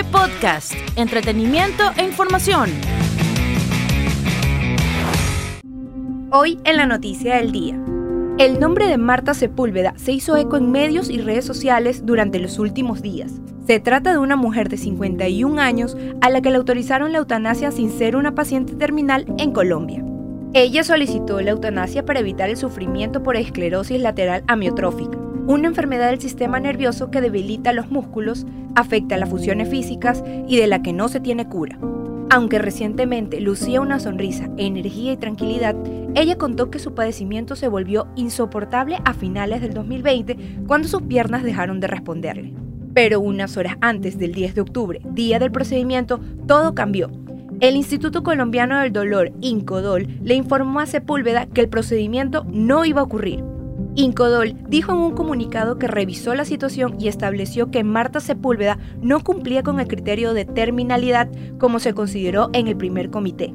Podcast, entretenimiento e información. Hoy en la noticia del día. El nombre de Marta Sepúlveda se hizo eco en medios y redes sociales durante los últimos días. Se trata de una mujer de 51 años a la que le autorizaron la eutanasia sin ser una paciente terminal en Colombia. Ella solicitó la eutanasia para evitar el sufrimiento por esclerosis lateral amiotrófica, una enfermedad del sistema nervioso que debilita los músculos, afecta las funciones físicas y de la que no se tiene cura. Aunque recientemente lucía una sonrisa, energía y tranquilidad, ella contó que su padecimiento se volvió insoportable a finales del 2020 cuando sus piernas dejaron de responderle. Pero unas horas antes del 10 de octubre, día del procedimiento, todo cambió. El Instituto Colombiano del Dolor, INCODOL, le informó a Sepúlveda que el procedimiento no iba a ocurrir. Incodol dijo en un comunicado que revisó la situación y estableció que Marta Sepúlveda no cumplía con el criterio de terminalidad como se consideró en el primer comité.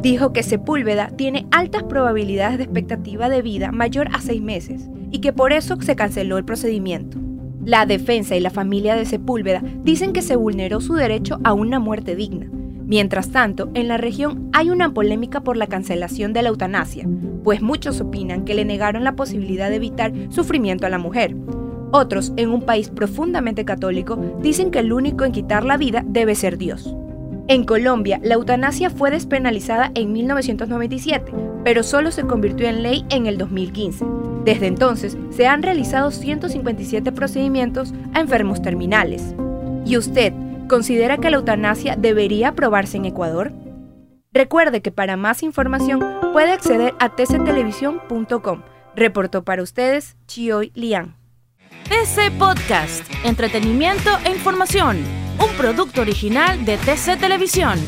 Dijo que Sepúlveda tiene altas probabilidades de expectativa de vida mayor a seis meses y que por eso se canceló el procedimiento. La defensa y la familia de Sepúlveda dicen que se vulneró su derecho a una muerte digna. Mientras tanto, en la región hay una polémica por la cancelación de la eutanasia, pues muchos opinan que le negaron la posibilidad de evitar sufrimiento a la mujer. Otros, en un país profundamente católico, dicen que el único en quitar la vida debe ser Dios. En Colombia, la eutanasia fue despenalizada en 1997, pero solo se convirtió en ley en el 2015. Desde entonces, se han realizado 157 procedimientos a enfermos terminales. ¿Y usted considera que la eutanasia debería aprobarse en Ecuador? Recuerde que para más información puede acceder a tctelevisión.com. Reportó para ustedes Chioy Lian. TC Podcast, entretenimiento e información un producto original de TC Televisión.